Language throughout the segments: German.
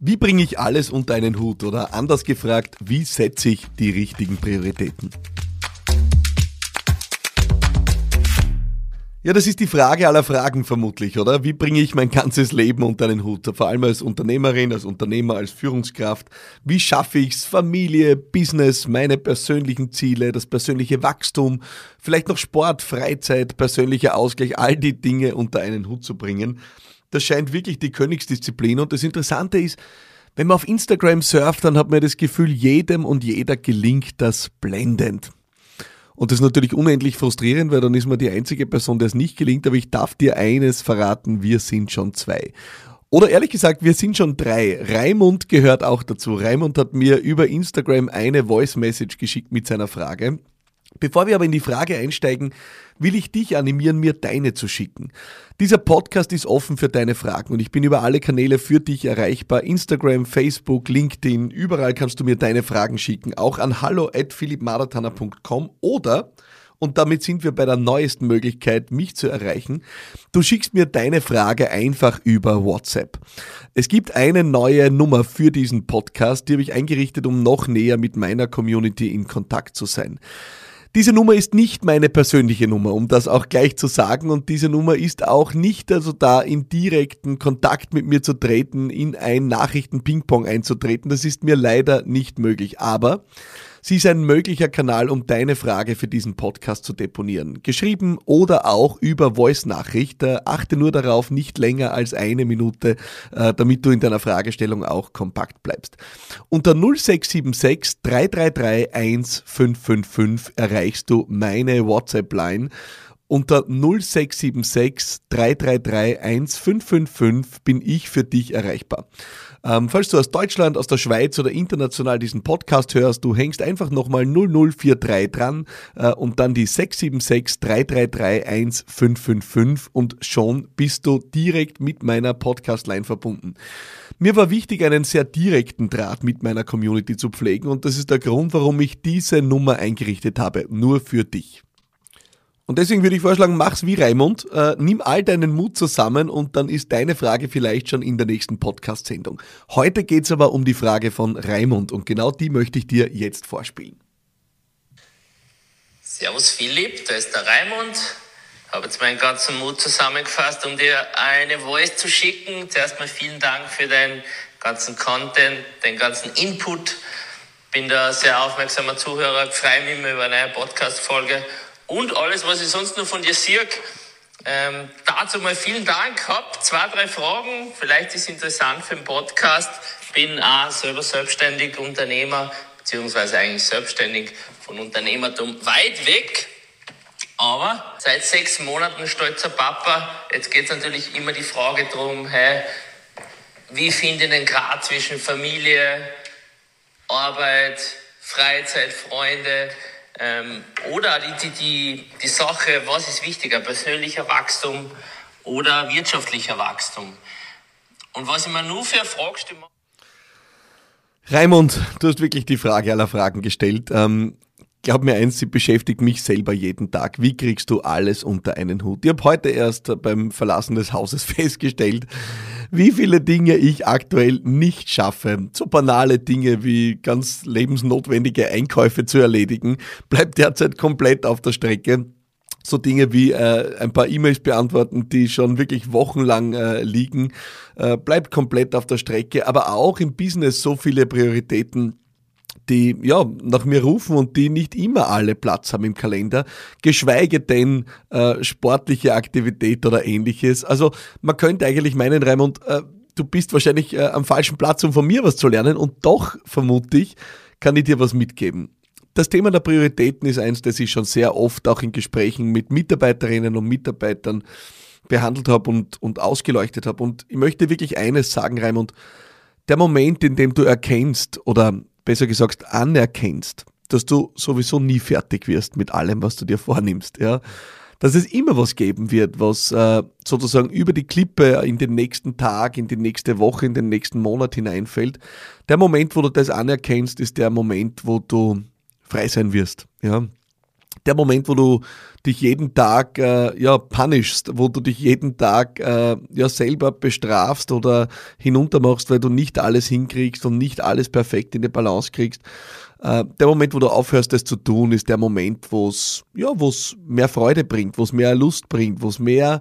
Wie bringe ich alles unter einen Hut oder anders gefragt, wie setze ich die richtigen Prioritäten? Ja, das ist die Frage aller Fragen vermutlich, oder? Wie bringe ich mein ganzes Leben unter einen Hut? Vor allem als Unternehmerin, als Unternehmer, als Führungskraft. Wie schaffe ich es, Familie, Business, meine persönlichen Ziele, das persönliche Wachstum, vielleicht noch Sport, Freizeit, persönlicher Ausgleich, all die Dinge unter einen Hut zu bringen? Das scheint wirklich die Königsdisziplin. Und das Interessante ist, wenn man auf Instagram surft, dann hat man das Gefühl, jedem und jeder gelingt das blendend. Und das ist natürlich unendlich frustrierend, weil dann ist man die einzige Person, der es nicht gelingt. Aber ich darf dir eines verraten, wir sind schon zwei. Oder ehrlich gesagt, wir sind schon drei. Raimund gehört auch dazu. Raimund hat mir über Instagram eine Voice Message geschickt mit seiner Frage. Bevor wir aber in die Frage einsteigen, will ich dich animieren, mir deine zu schicken. Dieser Podcast ist offen für deine Fragen und ich bin über alle Kanäle für dich erreichbar. Instagram, Facebook, LinkedIn, überall kannst du mir deine Fragen schicken. Auch an hallo at philippmaratana.com oder und damit sind wir bei der neuesten Möglichkeit, mich zu erreichen. Du schickst mir deine Frage einfach über WhatsApp. Es gibt eine neue Nummer für diesen Podcast, die habe ich eingerichtet, um noch näher mit meiner Community in Kontakt zu sein. Diese Nummer ist nicht meine persönliche Nummer, um das auch gleich zu sagen. Und diese Nummer ist auch nicht also da, in direkten Kontakt mit mir zu treten, in ein Nachrichten-Ping-Pong einzutreten. Das ist mir leider nicht möglich. Aber Sie ist ein möglicher Kanal, um deine Frage für diesen Podcast zu deponieren. Geschrieben oder auch über Voice-Nachricht. Äh, achte nur darauf, nicht länger als eine Minute, äh, damit du in deiner Fragestellung auch kompakt bleibst. Unter 0676 333 1555 erreichst du meine WhatsApp-Line. Unter 0676 333 1555 bin ich für dich erreichbar. Ähm, falls du aus Deutschland, aus der Schweiz oder international diesen Podcast hörst, du hängst einfach nochmal 0043 dran äh, und dann die 676 333 1555 und schon bist du direkt mit meiner Podcast-Line verbunden. Mir war wichtig, einen sehr direkten Draht mit meiner Community zu pflegen und das ist der Grund, warum ich diese Nummer eingerichtet habe, nur für dich. Und deswegen würde ich vorschlagen, mach's wie Raimund, äh, nimm all deinen Mut zusammen und dann ist deine Frage vielleicht schon in der nächsten Podcast-Sendung. Heute geht's aber um die Frage von Raimund und genau die möchte ich dir jetzt vorspielen. Servus Philipp, da ist der Raimund. Habe jetzt meinen ganzen Mut zusammengefasst, um dir eine Voice zu schicken. Zuerst mal vielen Dank für deinen ganzen Content, den ganzen Input. Bin da sehr aufmerksamer Zuhörer, freue mich über eine Podcast-Folge und alles, was ich sonst noch von dir sehe. Ähm, dazu mal vielen Dank. Hab zwei, drei Fragen. Vielleicht ist es interessant für den Podcast. Bin auch selber selbstständig Unternehmer, beziehungsweise eigentlich selbstständig von Unternehmertum weit weg. Aber seit sechs Monaten stolzer Papa. Jetzt geht es natürlich immer die Frage drum, hey, wie finde ich den Grad zwischen Familie, Arbeit, Freizeit, Freunde? Ähm, oder die, die, die Sache, was ist wichtiger, persönlicher Wachstum oder wirtschaftlicher Wachstum? Und was ich mir nur für eine Frage. Raimund, du hast wirklich die Frage aller Fragen gestellt. Ähm, glaub mir eins, sie beschäftigt mich selber jeden Tag. Wie kriegst du alles unter einen Hut? Ich habe heute erst beim Verlassen des Hauses festgestellt, wie viele Dinge ich aktuell nicht schaffe. So banale Dinge wie ganz lebensnotwendige Einkäufe zu erledigen, bleibt derzeit komplett auf der Strecke so Dinge wie äh, ein paar E-Mails beantworten, die schon wirklich wochenlang äh, liegen, äh, bleibt komplett auf der Strecke. Aber auch im Business so viele Prioritäten, die ja nach mir rufen und die nicht immer alle Platz haben im Kalender, geschweige denn äh, sportliche Aktivität oder ähnliches. Also man könnte eigentlich meinen, Raimund, äh, du bist wahrscheinlich äh, am falschen Platz, um von mir was zu lernen und doch vermute ich, kann ich dir was mitgeben. Das Thema der Prioritäten ist eins, das ich schon sehr oft auch in Gesprächen mit Mitarbeiterinnen und Mitarbeitern behandelt habe und, und ausgeleuchtet habe. Und ich möchte wirklich eines sagen, Raimund, der Moment, in dem du erkennst oder besser gesagt anerkennst, dass du sowieso nie fertig wirst mit allem, was du dir vornimmst, ja. Dass es immer was geben wird, was äh, sozusagen über die Klippe in den nächsten Tag, in die nächste Woche, in den nächsten Monat hineinfällt. Der Moment, wo du das anerkennst, ist der Moment, wo du frei sein wirst, ja. Der Moment, wo du dich jeden Tag äh, ja punishst, wo du dich jeden Tag äh, ja selber bestrafst oder hinuntermachst, weil du nicht alles hinkriegst und nicht alles perfekt in die Balance kriegst. Äh, der Moment, wo du aufhörst, das zu tun, ist der Moment, wo es ja, wo es mehr Freude bringt, wo es mehr Lust bringt, wo es mehr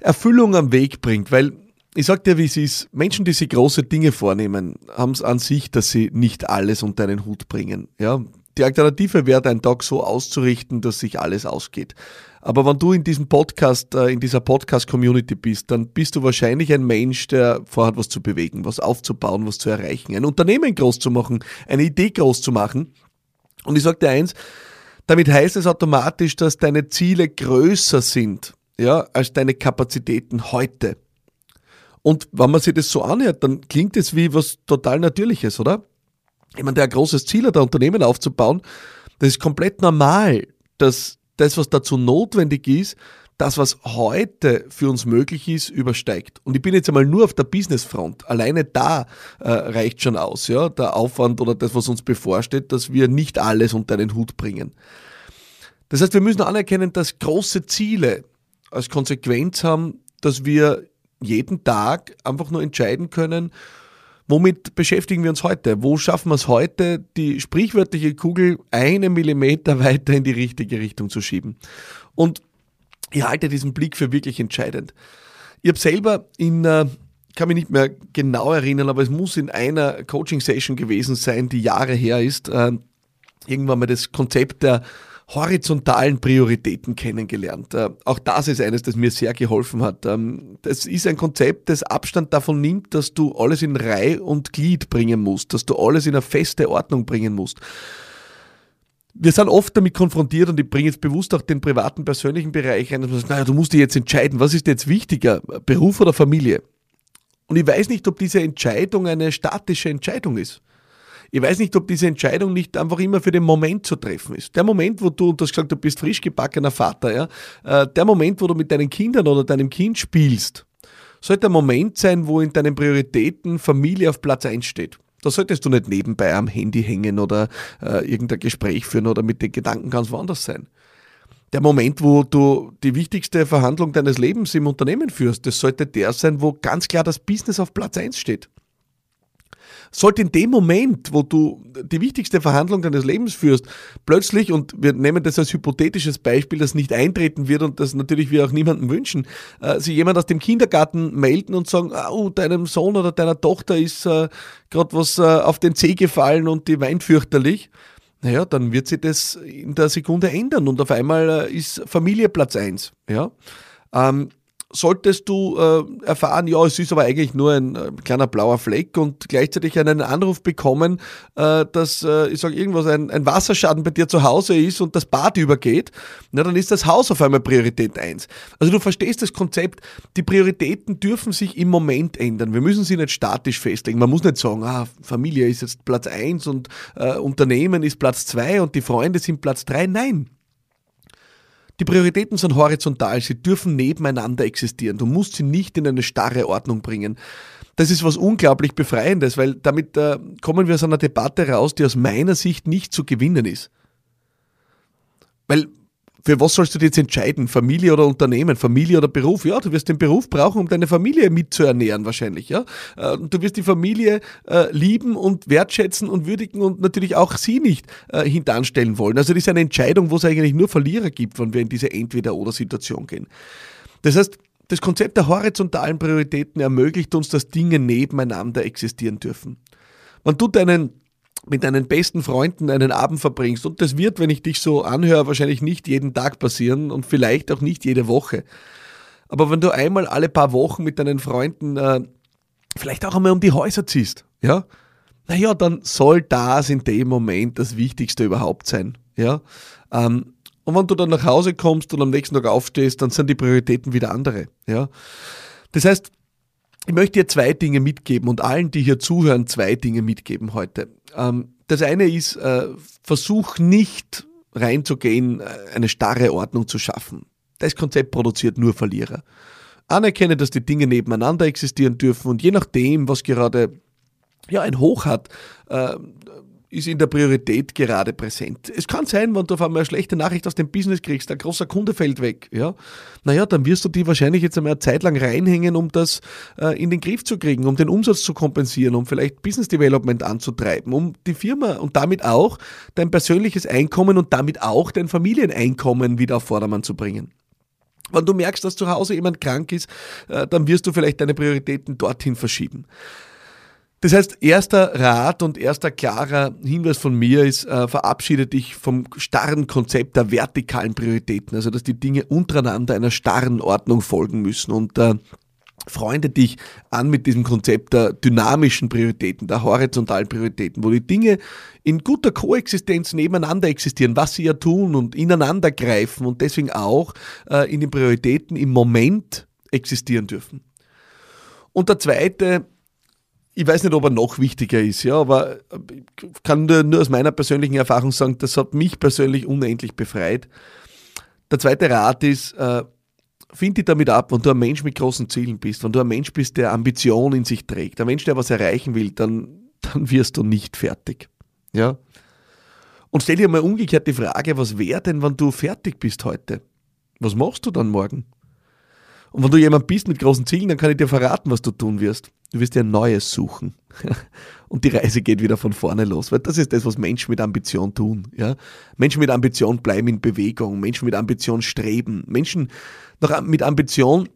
Erfüllung am Weg bringt, weil ich sag dir, wie es ist. Menschen, die sich große Dinge vornehmen, haben es an sich, dass sie nicht alles unter einen Hut bringen. Ja, die Alternative wäre, deinen Tag so auszurichten, dass sich alles ausgeht. Aber wenn du in diesem Podcast, äh, in dieser Podcast-Community bist, dann bist du wahrscheinlich ein Mensch, der vorhat, was zu bewegen, was aufzubauen, was zu erreichen, ein Unternehmen groß zu machen, eine Idee groß zu machen. Und ich sage dir eins, damit heißt es automatisch, dass deine Ziele größer sind, ja, als deine Kapazitäten heute. Und wenn man sich das so anhört, dann klingt es wie was total Natürliches, oder? Jemand, der ein großes Ziel hat, ein Unternehmen aufzubauen, das ist komplett normal, dass das, was dazu notwendig ist, das, was heute für uns möglich ist, übersteigt. Und ich bin jetzt einmal nur auf der Businessfront. Alleine da äh, reicht schon aus, ja, der Aufwand oder das, was uns bevorsteht, dass wir nicht alles unter einen Hut bringen. Das heißt, wir müssen anerkennen, dass große Ziele als Konsequenz haben, dass wir jeden Tag einfach nur entscheiden können, Womit beschäftigen wir uns heute? Wo schaffen wir es heute, die sprichwörtliche Kugel einen Millimeter weiter in die richtige Richtung zu schieben? Und ich halte diesen Blick für wirklich entscheidend. Ich habe selber in, äh, kann mich nicht mehr genau erinnern, aber es muss in einer Coaching-Session gewesen sein, die Jahre her ist, äh, irgendwann mal das Konzept der horizontalen Prioritäten kennengelernt. Äh, auch das ist eines, das mir sehr geholfen hat. Ähm, das ist ein Konzept, das Abstand davon nimmt, dass du alles in Reihe und Glied bringen musst, dass du alles in eine feste Ordnung bringen musst. Wir sind oft damit konfrontiert und ich bringe jetzt bewusst auch den privaten, persönlichen Bereich ein, dass man sagt, naja, du musst dich jetzt entscheiden, was ist jetzt wichtiger, Beruf oder Familie? Und ich weiß nicht, ob diese Entscheidung eine statische Entscheidung ist. Ich weiß nicht, ob diese Entscheidung nicht einfach immer für den Moment zu treffen ist. Der Moment, wo du, du hast gesagt, du bist frisch gebackener Vater, ja, äh, der Moment, wo du mit deinen Kindern oder deinem Kind spielst, sollte ein Moment sein, wo in deinen Prioritäten Familie auf Platz 1 steht. Da solltest du nicht nebenbei am Handy hängen oder äh, irgendein Gespräch führen oder mit den Gedanken ganz woanders sein. Der Moment, wo du die wichtigste Verhandlung deines Lebens im Unternehmen führst, das sollte der sein, wo ganz klar das Business auf Platz 1 steht sollte in dem Moment, wo du die wichtigste Verhandlung deines Lebens führst, plötzlich, und wir nehmen das als hypothetisches Beispiel, das nicht eintreten wird und das natürlich wir auch niemandem wünschen, äh, sich jemand aus dem Kindergarten melden und sagen, oh, deinem Sohn oder deiner Tochter ist äh, gerade was äh, auf den Zeh gefallen und die weint fürchterlich. Naja, dann wird sich das in der Sekunde ändern und auf einmal äh, ist Familie Platz eins. Ja. Ähm, solltest du äh, erfahren, ja, es ist aber eigentlich nur ein äh, kleiner blauer Fleck und gleichzeitig einen Anruf bekommen, äh, dass, äh, ich sage irgendwas, ein, ein Wasserschaden bei dir zu Hause ist und das Bad übergeht, na, dann ist das Haus auf einmal Priorität 1. Also du verstehst das Konzept, die Prioritäten dürfen sich im Moment ändern. Wir müssen sie nicht statisch festlegen. Man muss nicht sagen, ah, Familie ist jetzt Platz 1 und äh, Unternehmen ist Platz 2 und die Freunde sind Platz 3. Nein, die Prioritäten sind horizontal, sie dürfen nebeneinander existieren. Du musst sie nicht in eine starre Ordnung bringen. Das ist was unglaublich Befreiendes, weil damit äh, kommen wir aus einer Debatte raus, die aus meiner Sicht nicht zu gewinnen ist. Weil für was sollst du dich jetzt entscheiden? Familie oder Unternehmen? Familie oder Beruf? Ja, du wirst den Beruf brauchen, um deine Familie mitzuernähren wahrscheinlich. Ja, äh, du wirst die Familie äh, lieben und wertschätzen und würdigen und natürlich auch sie nicht äh, hintanstellen wollen. Also das ist eine Entscheidung, wo es eigentlich nur Verlierer gibt, wenn wir in diese Entweder-oder-Situation gehen. Das heißt, das Konzept der horizontalen Prioritäten ermöglicht uns, dass Dinge nebeneinander existieren dürfen. Wenn du deinen mit deinen besten Freunden einen Abend verbringst. Und das wird, wenn ich dich so anhöre, wahrscheinlich nicht jeden Tag passieren und vielleicht auch nicht jede Woche. Aber wenn du einmal alle paar Wochen mit deinen Freunden äh, vielleicht auch einmal um die Häuser ziehst, ja, naja, dann soll das in dem Moment das Wichtigste überhaupt sein. Ja? Ähm, und wenn du dann nach Hause kommst und am nächsten Tag aufstehst, dann sind die Prioritäten wieder andere. Ja? Das heißt, ich möchte dir zwei Dinge mitgeben und allen, die hier zuhören, zwei Dinge mitgeben heute. Ähm, das eine ist, äh, versuch nicht reinzugehen, äh, eine starre Ordnung zu schaffen. Das Konzept produziert nur Verlierer. Anerkenne, dass die Dinge nebeneinander existieren dürfen und je nachdem, was gerade ja, ein Hoch hat, äh, ist in der Priorität gerade präsent. Es kann sein, wenn du auf einmal eine schlechte Nachricht aus dem Business kriegst, ein großer Kunde fällt weg, ja. Naja, dann wirst du die wahrscheinlich jetzt einmal eine Zeit lang reinhängen, um das äh, in den Griff zu kriegen, um den Umsatz zu kompensieren, um vielleicht Business Development anzutreiben, um die Firma und damit auch dein persönliches Einkommen und damit auch dein Familieneinkommen wieder auf Vordermann zu bringen. Wenn du merkst, dass zu Hause jemand krank ist, äh, dann wirst du vielleicht deine Prioritäten dorthin verschieben. Das heißt, erster Rat und erster klarer Hinweis von mir ist, äh, verabschiede dich vom starren Konzept der vertikalen Prioritäten, also dass die Dinge untereinander einer starren Ordnung folgen müssen und äh, freunde dich an mit diesem Konzept der dynamischen Prioritäten, der horizontalen Prioritäten, wo die Dinge in guter Koexistenz nebeneinander existieren, was sie ja tun und ineinander greifen und deswegen auch äh, in den Prioritäten im Moment existieren dürfen. Und der zweite ich weiß nicht, ob er noch wichtiger ist, ja, aber ich kann nur, aus meiner persönlichen Erfahrung sagen, das hat mich persönlich unendlich befreit. Der zweite Rat ist, äh, find dich damit ab, wenn du ein Mensch mit großen Zielen bist, wenn du ein Mensch bist, der Ambition in sich trägt, ein Mensch, der was erreichen will, dann, dann wirst du nicht fertig. Ja? Und stell dir mal umgekehrt die Frage, was wäre denn, wenn du fertig bist heute? Was machst du dann morgen? Und wenn du jemand bist mit großen Zielen, dann kann ich dir verraten, was du tun wirst. Du wirst dir ein Neues suchen. Und die Reise geht wieder von vorne los. Weil das ist das, was Menschen mit Ambition tun. Ja? Menschen mit Ambition bleiben in Bewegung. Menschen mit Ambition streben. Menschen mit Ambition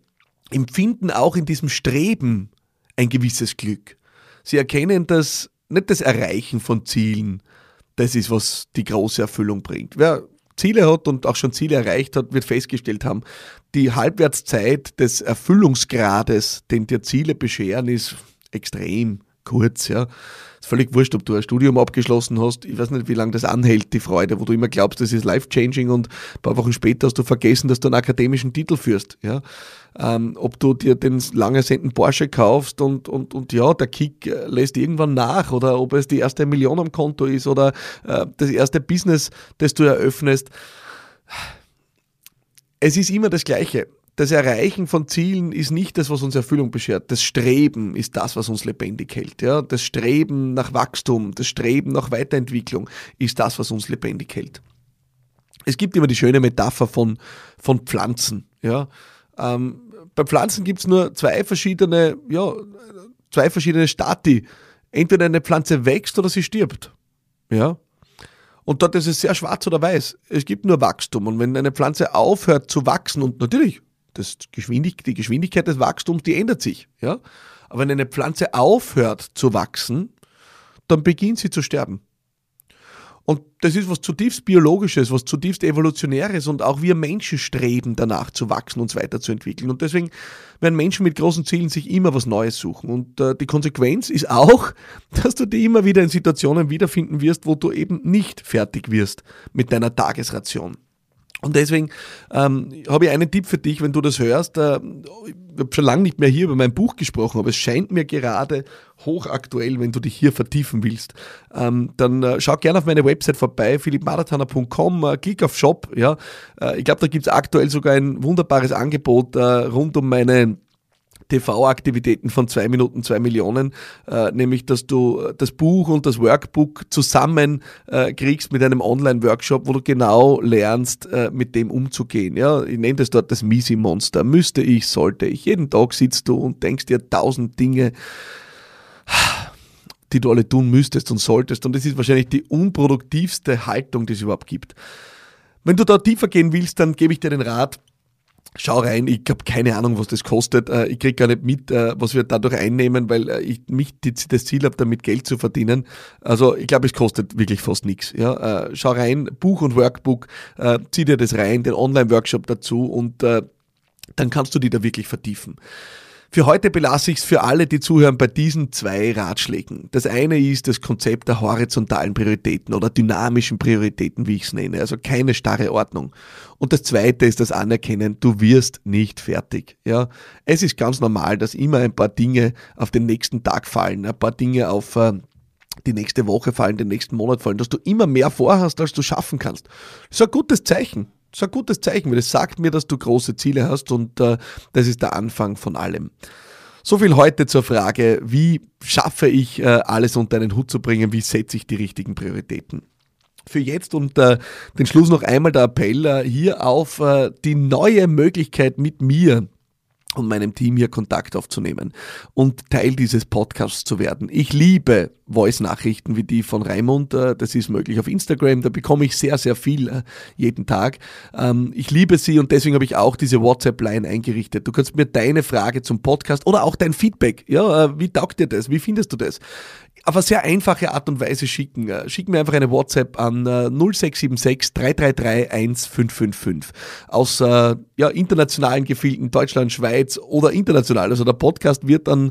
empfinden auch in diesem Streben ein gewisses Glück. Sie erkennen, dass nicht das Erreichen von Zielen das ist, was die große Erfüllung bringt. Wer Ziele hat und auch schon Ziele erreicht hat, wird festgestellt haben, die Halbwertszeit des Erfüllungsgrades, den dir Ziele bescheren, ist extrem kurz. Ja. Ist völlig wurscht, ob du ein Studium abgeschlossen hast. Ich weiß nicht, wie lange das anhält, die Freude, wo du immer glaubst, das ist life-changing und ein paar Wochen später hast du vergessen, dass du einen akademischen Titel führst. Ja. Ähm, ob du dir den lang ersehnten Porsche kaufst und, und, und ja, der Kick äh, lässt irgendwann nach oder ob es die erste Million am Konto ist oder äh, das erste Business, das du eröffnest. Es ist immer das Gleiche das Erreichen von Zielen ist nicht das, was uns Erfüllung beschert. Das Streben ist das, was uns lebendig hält. Ja? Das Streben nach Wachstum, das Streben nach Weiterentwicklung ist das, was uns lebendig hält. Es gibt immer die schöne Metapher von, von Pflanzen. Ja? Ähm, bei Pflanzen gibt es nur zwei verschiedene, ja, zwei verschiedene Stati. Entweder eine Pflanze wächst oder sie stirbt. Ja? Und dort ist es sehr schwarz oder weiß. Es gibt nur Wachstum. Und wenn eine Pflanze aufhört zu wachsen, und natürlich das Geschwindig die Geschwindigkeit des Wachstums, die ändert sich. Ja? Aber wenn eine Pflanze aufhört zu wachsen, dann beginnt sie zu sterben. Und das ist was zutiefst Biologisches, was zutiefst Evolutionäres und auch wir Menschen streben danach zu wachsen, uns weiterzuentwickeln. Und deswegen werden Menschen mit großen Zielen sich immer was Neues suchen. Und äh, die Konsequenz ist auch, dass du dich immer wieder in Situationen wiederfinden wirst, wo du eben nicht fertig wirst mit deiner Tagesration. Und deswegen ähm, habe ich einen Tipp für dich, wenn du das hörst. Äh, ich habe schon lange nicht mehr hier über mein Buch gesprochen, aber es scheint mir gerade hochaktuell, wenn du dich hier vertiefen willst. Ähm, dann äh, schau gerne auf meine Website vorbei, philippmarathoner.com, äh, klick auf Shop. Ja. Äh, ich glaube, da gibt es aktuell sogar ein wunderbares Angebot äh, rund um meine TV-Aktivitäten von zwei Minuten, zwei Millionen, äh, nämlich dass du das Buch und das Workbook zusammen äh, kriegst mit einem Online-Workshop, wo du genau lernst, äh, mit dem umzugehen. Ja, ich nenne das dort das Misi-Monster. Müsste ich, sollte ich. Jeden Tag sitzt du und denkst dir tausend Dinge, die du alle tun müsstest und solltest. Und das ist wahrscheinlich die unproduktivste Haltung, die es überhaupt gibt. Wenn du da tiefer gehen willst, dann gebe ich dir den Rat, Schau rein, ich habe keine Ahnung, was das kostet. Äh, ich kriege gar nicht mit, äh, was wir dadurch einnehmen, weil äh, ich mich das Ziel habe, damit Geld zu verdienen. Also ich glaube, es kostet wirklich fast nichts. Ja? Schau rein, Buch und Workbook, zieh dir das rein, den Online-Workshop dazu und dann kannst du die da wirklich vertiefen. Für heute belasse ich es für alle, die zuhören, bei diesen zwei Ratschlägen. Das eine ist das Konzept der horizontalen Prioritäten oder dynamischen Prioritäten, wie ich es nenne. Also keine starre Ordnung. Und das zweite ist das Anerkennen, du wirst nicht fertig. Ja, es ist ganz normal, dass immer ein paar Dinge auf den nächsten Tag fallen, ein paar Dinge auf äh, die nächste Woche fallen, den nächsten Monat fallen, dass du immer mehr vorhast, als du schaffen kannst. Das ist ein gutes Zeichen. Ist ein gutes Zeichen, weil es sagt mir, dass du große Ziele hast und äh, das ist der Anfang von allem. So viel heute zur Frage, wie schaffe ich äh, alles unter einen Hut zu bringen, wie setze ich die richtigen Prioritäten für jetzt und äh, den Schluss noch einmal der Appell äh, hier auf äh, die neue Möglichkeit mit mir und meinem Team hier Kontakt aufzunehmen und Teil dieses Podcasts zu werden. Ich liebe Voice-Nachrichten wie die von Raimund. Äh, das ist möglich auf Instagram. Da bekomme ich sehr, sehr viel äh, jeden Tag. Ähm, ich liebe sie und deswegen habe ich auch diese WhatsApp-Line eingerichtet. Du kannst mir deine Frage zum Podcast oder auch dein Feedback. Ja, äh, wie taugt dir das? Wie findest du das? auf eine sehr einfache Art und Weise schicken. Schick mir einfach eine WhatsApp an 0676 333 1555. Aus ja, internationalen Gefilden, Deutschland, Schweiz oder international. Also der Podcast wird dann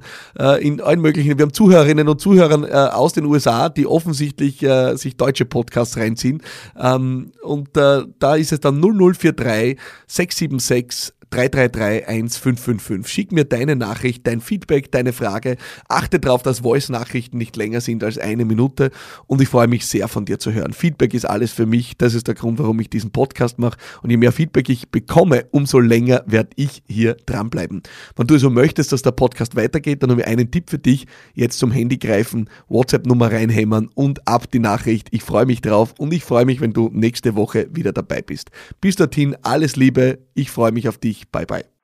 in allen möglichen, wir haben Zuhörerinnen und Zuhörer äh, aus den USA, die offensichtlich äh, sich deutsche Podcasts reinziehen. Ähm, und äh, da ist es dann 0043 676 333 1555. Schick mir deine Nachricht, dein Feedback, deine Frage. Achte darauf, dass Voice-Nachrichten nicht länger sind als eine Minute und ich freue mich sehr von dir zu hören. Feedback ist alles für mich. Das ist der Grund, warum ich diesen Podcast mache. Und je mehr Feedback ich bekomme, umso länger werde ich hier dranbleiben. Wenn du so möchtest, dass der Podcast weitergeht, dann habe ich einen Tipp für dich. Jetzt zum Handy greifen, WhatsApp-Nummer reinhämmern und ab die Nachricht. Ich freue mich drauf und ich freue mich, wenn du nächste Woche wieder dabei bist. Bis dorthin alles Liebe. Ich freue mich auf dich. Bye bye.